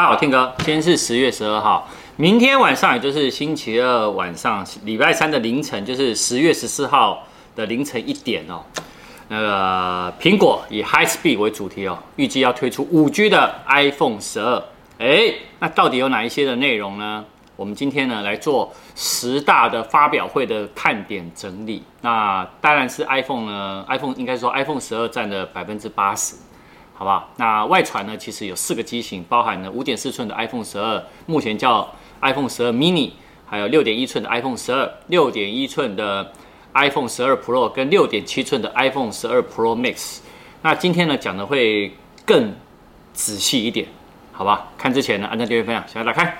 大家好，天哥，今天是十月十二号，明天晚上也就是星期二晚上，礼拜三的凌晨，就是十月十四号的凌晨一点哦。那个苹果以 High Speed 为主题哦，预计要推出五 G 的 iPhone 十二。哎，那到底有哪一些的内容呢？我们今天呢来做十大的发表会的看点整理。那当然是 iPhone 呢，iPhone 应该说 iPhone 十二占了百分之八十。好不好？那外传呢？其实有四个机型，包含了五点四寸的 iPhone 十二，目前叫 iPhone 十二 mini，还有六点一寸的 iPhone 十二，六点一寸的 iPhone 十二 Pro 跟六点七寸的 iPhone 十二 Pro Max。那今天呢讲的会更仔细一点，好吧？看之前呢，按照订阅分享，先来打开。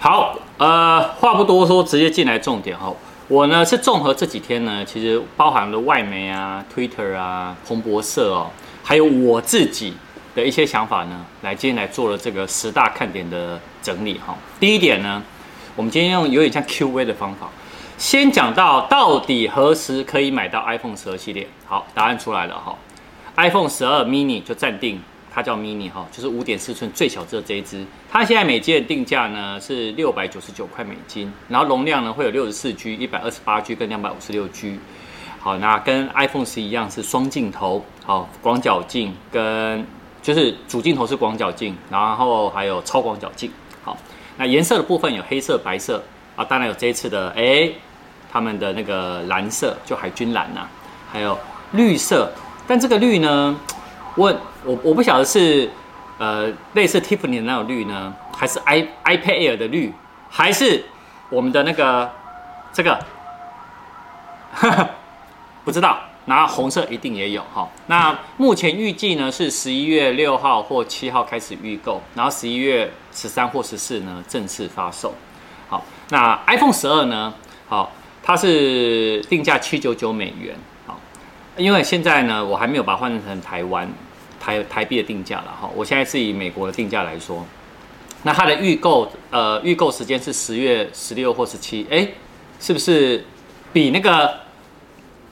好，呃，话不多说，直接进来重点哈。我呢是综合这几天呢，其实包含了外媒啊、Twitter 啊、彭博社哦，还有我自己的一些想法呢，来今天来做了这个十大看点的整理哈。第一点呢，我们今天用有点像 Q&A 的方法，先讲到到底何时可以买到 iPhone 十二系列。好，答案出来了哈，iPhone 十二 mini 就暂定。它叫 mini 哈，就是五点四寸最小只的这一支。它现在每机的定价呢是六百九十九块美金，然后容量呢会有六十四 G、一百二十八 G 跟两百五十六 G。好，那跟 iPhone 十一样是双镜头，好，广角镜跟就是主镜头是广角镜，然后还有超广角镜。好，那颜色的部分有黑色、白色啊，当然有这一次的哎，他们的那个蓝色就海军蓝呐、啊，还有绿色，但这个绿呢？问我我不晓得是，呃，类似 Tiffany 的那种绿呢，还是 i iPad Air 的绿，还是我们的那个这个，不知道。然后红色一定也有哈。那目前预计呢是十一月六号或七号开始预购，然后十一月十三或十四呢正式发售。好，那 iPhone 十二呢？好，它是定价七九九美元。好，因为现在呢我还没有把它换成台湾。台台币的定价了哈，我现在是以美国的定价来说，那它的预购呃预购时间是十月十六或十七，哎，是不是比那个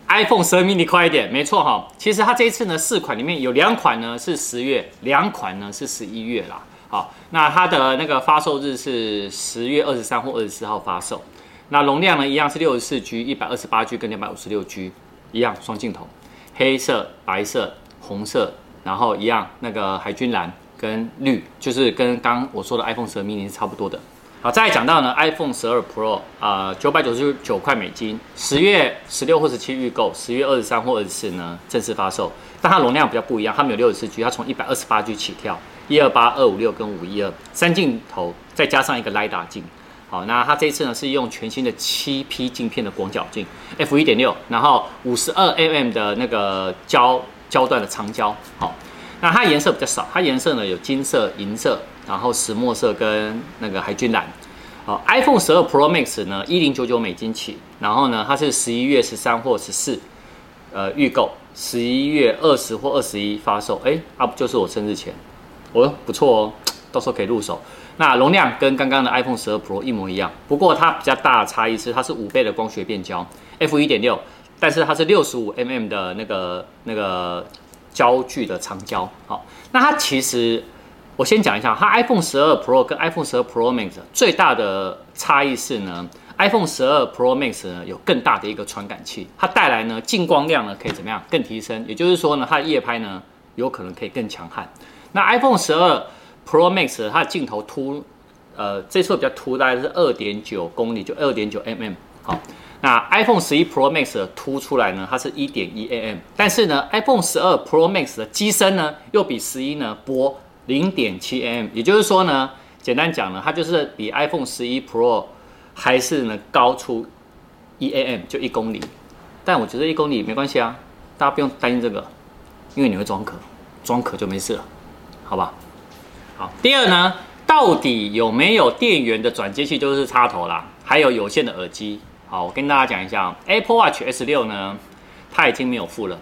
iPhone 十二 mini 快一点？没错哈，其实它这一次呢四款里面有两款呢是十月，两款呢是十一月啦。好，那它的那个发售日是十月二十三或二十四号发售，那容量呢一样是六十四 G、一百二十八 G 跟两百五十六 G，一样双镜头，黑色、白色、红色。然后一样，那个海军蓝跟绿，就是跟刚我说的 iPhone 十二 mini 是差不多的。好，再讲到呢，iPhone 十二 Pro，啊，九百九十九块美金，十月十六或十七预购，十月二十三或二十四呢正式发售。但它容量比较不一样，它没有六十四 G，它从一百二十八 G 起跳，一二八、二五六跟五一二三镜头，再加上一个 LiDAR 镜。好，那它这一次呢是用全新的七 P 镜片的广角镜，F 一点六，然后五十二 mm 的那个焦。焦段的长焦，好，那它颜色比较少，它颜色呢有金色、银色，然后石墨色跟那个海军蓝，好，iPhone 十二 Pro Max 呢一零九九美金起，然后呢它是十一月十三或十四，呃预购，十一月二十或二十一发售，哎，啊不就是我生日前，哦不错哦，到时候可以入手。那容量跟刚刚的 iPhone 十二 Pro 一模一样，不过它比较大的差异是它是五倍的光学变焦，F 一点六。但是它是六十五 mm 的那个那个焦距的长焦，好，那它其实我先讲一下，它 iPhone 十二 Pro 跟 iPhone 十二 Pro Max 最大的差异是呢，iPhone 十二 Pro Max 呢有更大的一个传感器，它带来呢进光量呢可以怎么样更提升，也就是说呢它的夜拍呢有可能可以更强悍。那 iPhone 十二 Pro Max 它的镜头凸，呃这次比较凸，大概是二点九公里，就二点九 mm，好。那 iPhone 十一 Pro Max 的凸出来呢，它是一点一 mm，但是呢，iPhone 十二 Pro Max 的机身呢，又比十一呢薄零点七 mm，也就是说呢，简单讲呢，它就是比 iPhone 十一 Pro 还是呢高出一 mm，就一公里。但我觉得一公里没关系啊，大家不用担心这个，因为你会装壳，装壳就没事了，好吧？好，第二呢，到底有没有电源的转接器，就是插头啦，还有有线的耳机。好，我跟大家讲一下，Apple Watch S6 呢，它已经没有附了，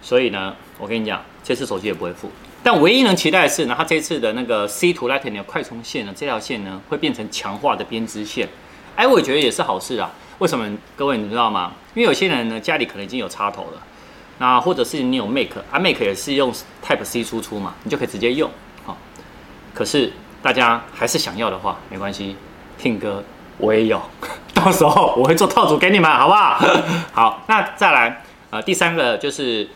所以呢，我跟你讲，这次手机也不会附。但唯一能期待的是呢，它这次的那个 C to Lightning 的快充线呢，这条线呢会变成强化的编织线。哎，我觉得也是好事啊。为什么？各位你知道吗？因为有些人呢家里可能已经有插头了，那或者是你有 Make，啊 Make 也是用 Type C 输出嘛，你就可以直接用。好，可是大家还是想要的话，没关系，听歌我也有，到时候我会做套组给你们，好不好？好，那再来，呃，第三个就是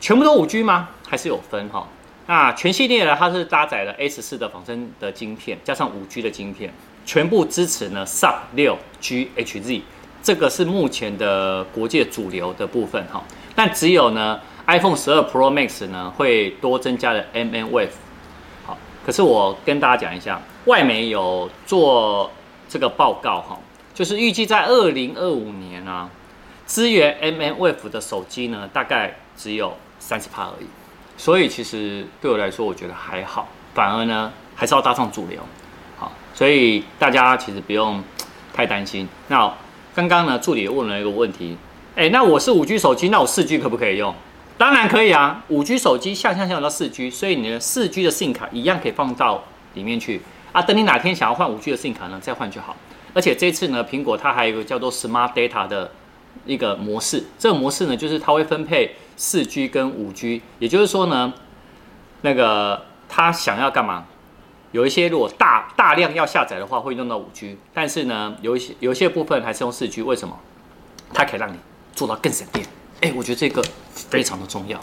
全部都五 G 吗？还是有分哈？那全系列呢，它是搭载了十四的仿生的晶片，加上五 G 的晶片，全部支持呢 Sub 六 GHz。这个是目前的国界主流的部分哈，但只有呢 iPhone 十二 Pro Max 呢会多增加了 mmWave。好，可是我跟大家讲一下，外媒有做这个报告哈，就是预计在二零二五年啊，支援 mmWave 的手机呢大概只有三十帕而已，所以其实对我来说我觉得还好，反而呢还是要搭上主流。好，所以大家其实不用 太担心。那刚刚呢，助理问了一个问题，哎，那我是五 G 手机，那我四 G 可不可以用？当然可以啊，五 G 手机像像像到四 G，所以你的四 G 的 SIM 卡一样可以放到里面去啊。等你哪天想要换五 G 的 SIM 卡呢，再换就好。而且这次呢，苹果它还有一个叫做 Smart Data 的一个模式，这个模式呢，就是它会分配四 G 跟五 G，也就是说呢，那个它想要干嘛？有一些如果大大量要下载的话，会用到五 G，但是呢，有一些有一些部分还是用四 G。为什么？它可以让你做到更省电。哎，我觉得这个非常的重要。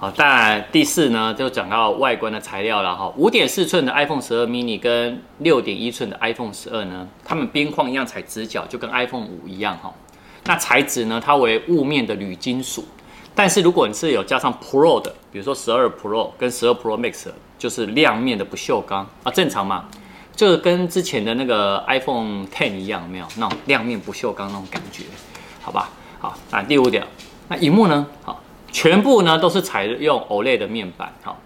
好，当然第四呢，就讲到外观的材料了哈。五点四寸的 iPhone 十二 mini 跟六点一寸的 iPhone 十二呢，它们边框一样踩直角，就跟 iPhone 五一样哈。那材质呢，它为雾面的铝金属。但是如果你是有加上 Pro 的，比如说十二 Pro 跟十二 Pro Max，就是亮面的不锈钢啊，正常嘛？这个跟之前的那个 iPhone Ten 一样，没有那种亮面不锈钢那种感觉，好吧？好，那第五点，那荧幕呢？好，全部呢都是采用 OLED 的面板，好，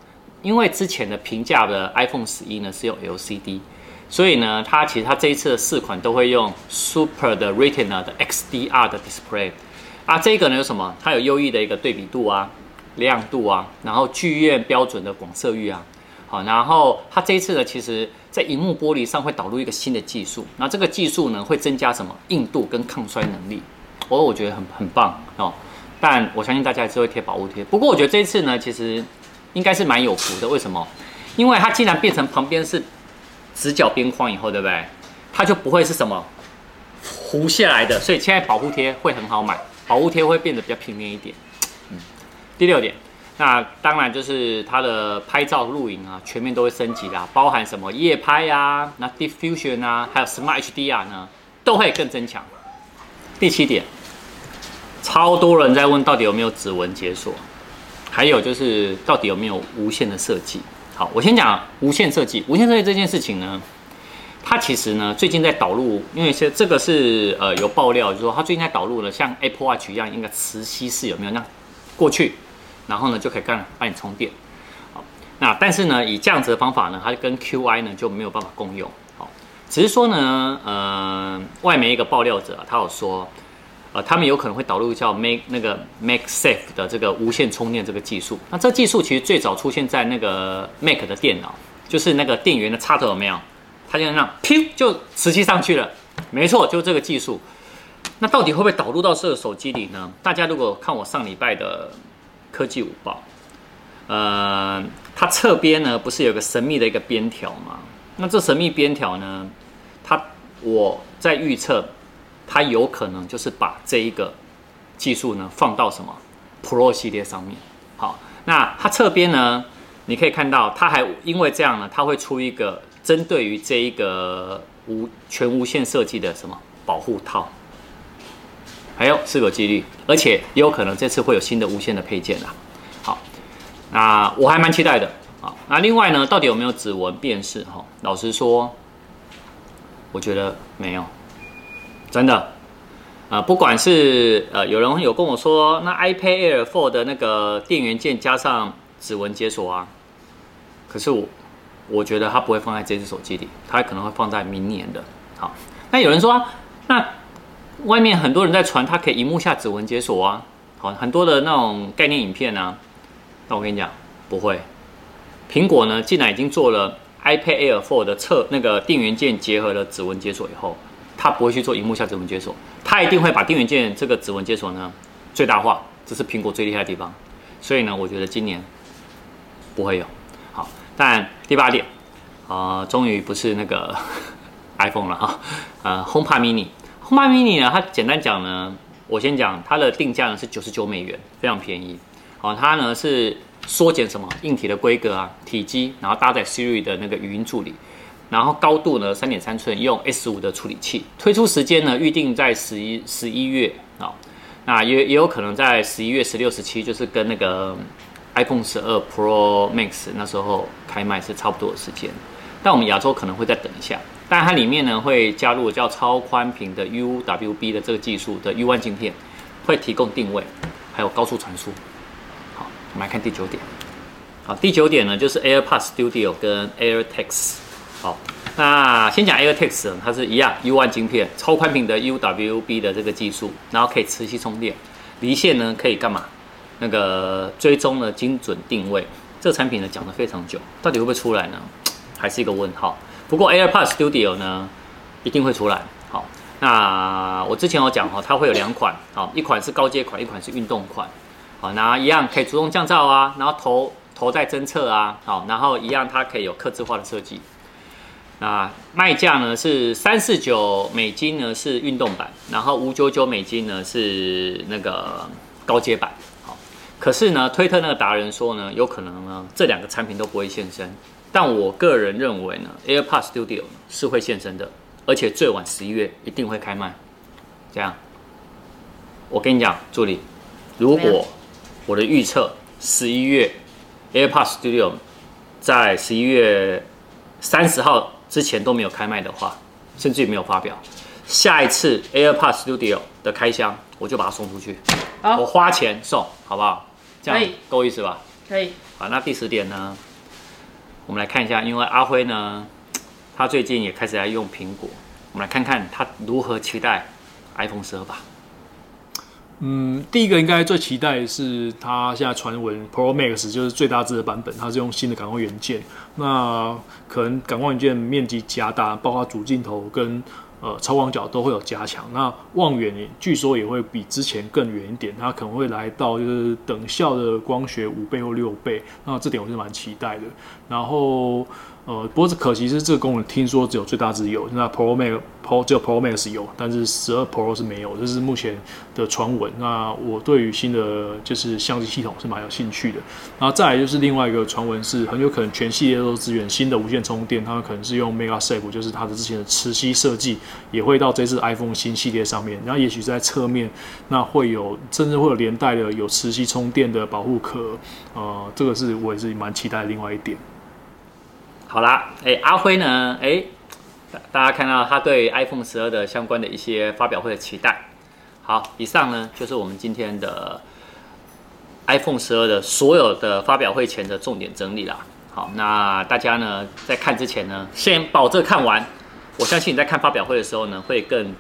因为之前的平价的 iPhone 十一呢是用 LCD，所以呢，它其实它这一次的四款都会用 Super 的 Retina 的 XDR 的 Display。啊，这个呢有什么？它有优异的一个对比度啊、亮度啊，然后剧院标准的广色域啊，好，然后它这一次呢，其实在荧幕玻璃上会导入一个新的技术，那这个技术呢会增加什么？硬度跟抗摔能力，哦，我觉得很很棒哦。但我相信大家还是会贴保护贴。不过我觉得这一次呢，其实应该是蛮有福的。为什么？因为它既然变成旁边是直角边框以后，对不对？它就不会是什么糊下来的，所以现在保护贴会很好买。保护贴会变得比较平面一点。嗯，第六点，那当然就是它的拍照录影啊，全面都会升级啦，包含什么夜拍啊，那 Diffusion 啊，还有 Smart HDR 呢，都会更增强。第七点，超多人在问到底有没有指纹解锁，还有就是到底有没有无线的设计。好，我先讲无线设计，无线设计这件事情呢。它其实呢，最近在导入，因为现这个是呃有爆料，就是说它最近在导入了像 Apple Watch 一样，一个磁吸式有没有？那过去，然后呢就可以干帮你充电。好，那但是呢，以这样子的方法呢，它跟 QI 呢就没有办法共用。好，只是说呢，呃，外媒一个爆料者他有说，呃，他们有可能会导入叫 Make 那个 Make Safe 的这个无线充电这个技术。那这技术其实最早出现在那个 Mac 的电脑，就是那个电源的插头有没有？它就这样，噗，就磁吸上去了。没错，就这个技术。那到底会不会导入到这个手机里呢？大家如果看我上礼拜的科技午报，呃，它侧边呢不是有个神秘的一个边条吗？那这神秘边条呢，它我在预测，它有可能就是把这一个技术呢放到什么 Pro 系列上面。好，那它侧边呢，你可以看到，它还因为这样呢，它会出一个。针对于这一个无全无线设计的什么保护套，还有是有几率，而且也有可能这次会有新的无线的配件啦。好，那我还蛮期待的。好，那另外呢，到底有没有指纹辨识？哈，老实说，我觉得没有，真的。啊，不管是呃，有人有跟我说，那 iPad Air 4的那个电源键加上指纹解锁啊，可是我。我觉得它不会放在这只手机里，它可能会放在明年的。好，那有人说，那外面很多人在传它可以荧幕下指纹解锁啊，好，很多的那种概念影片啊。那我跟你讲，不会。苹果呢，既然已经做了 iPad Air 4的侧那个电源键结合了指纹解锁以后，它不会去做萤幕下指纹解锁，它一定会把电源键这个指纹解锁呢最大化，这是苹果最厉害的地方。所以呢，我觉得今年不会有。好，但第八点，啊、呃，终于不是那个 iPhone 了哈。呃，HomePod mini，HomePod mini 呢，它简单讲呢，我先讲它的定价呢是九十九美元，非常便宜。好，它呢是缩减什么硬体的规格啊，体积，然后搭载 Siri 的那个语音助理。然后高度呢，三点三寸，用 S 五的处理器。推出时间呢，预定在十一十一月啊、那也也有可能在十一月十六、十七，就是跟那个 iPhone 十二 Pro Max 那时候开卖是差不多的时间。但我们亚洲可能会再等一下。但它里面呢会加入叫超宽屏的 UWB 的这个技术的 U1 晶片，会提供定位，还有高速传输。好，我们来看第九点。好，第九点呢就是 AirPods Studio 跟 AirTags。好，那先讲 AirTags，它是一样 U1 晶片，超宽屏的 UWB 的这个技术，然后可以磁吸充电，离线呢可以干嘛？那个追踪呢精准定位。这个产品呢讲得非常久，到底会不会出来呢？还是一个问号。不过 AirPods Studio 呢一定会出来。好，那我之前有讲哈，它会有两款，好，一款是高阶款，一款是运动款。好，那一样可以主动降噪啊，然后头头戴侦测啊，好，然后一样它可以有刻字化的设计。那卖价呢是三四九美金呢是运动版，然后五九九美金呢是那个高阶版。好，可是呢，推特那个达人说呢，有可能呢这两个产品都不会现身。但我个人认为呢，AirPods Studio 是会现身的，而且最晚十一月一定会开卖。这样，我跟你讲，助理，如果我的预测十一月 AirPods Studio 在十一月三十号。之前都没有开卖的话，甚至于没有发表，下一次 AirPods Studio 的开箱，我就把它送出去。好，我花钱送，好不好？这样够意思吧？可以。好，那第十点呢？我们来看一下，因为阿辉呢，他最近也开始在用苹果，我们来看看他如何期待 iPhone 十二吧。嗯，第一个应该最期待是它现在传闻 Pro Max 就是最大值的版本，它是用新的感光元件，那可能感光元件面积加大，包括主镜头跟呃超广角都会有加强。那望远据说也会比之前更远一点，它可能会来到就是等效的光学五倍或六倍，那这点我是蛮期待的。然后。呃，不过可惜是这个功能，听说只有最大只有，那 Pro Max Pro 只有 Pro Max 有，但是十二 Pro 是没有，这是目前的传闻。那我对于新的就是相机系统是蛮有兴趣的。然后再来就是另外一个传闻是，很有可能全系列都支援新的无线充电，他们可能是用 MagSafe，就是它的之前的磁吸设计，也会到这次 iPhone 新系列上面。然后也许在侧面，那会有甚至会有连带的有磁吸充电的保护壳。呃，这个是我也是蛮期待另外一点。好啦，哎，阿辉呢？哎，大家看到他对 iPhone 十二的相关的一些发表会的期待。好，以上呢就是我们今天的 iPhone 十二的所有的发表会前的重点整理啦。好，那大家呢在看之前呢，先保证看完。我相信你在看发表会的时候呢，会更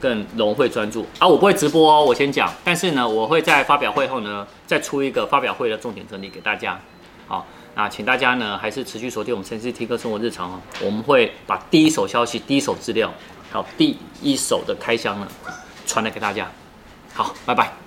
更融会专注。啊，我不会直播哦，我先讲。但是呢，我会在发表会后呢，再出一个发表会的重点整理给大家。好。啊请大家呢，还是持续锁定我们陈氏 T 哥生活日常哦。我们会把第一手消息、第一手资料，还有第一手的开箱呢，传来给大家。好，拜拜。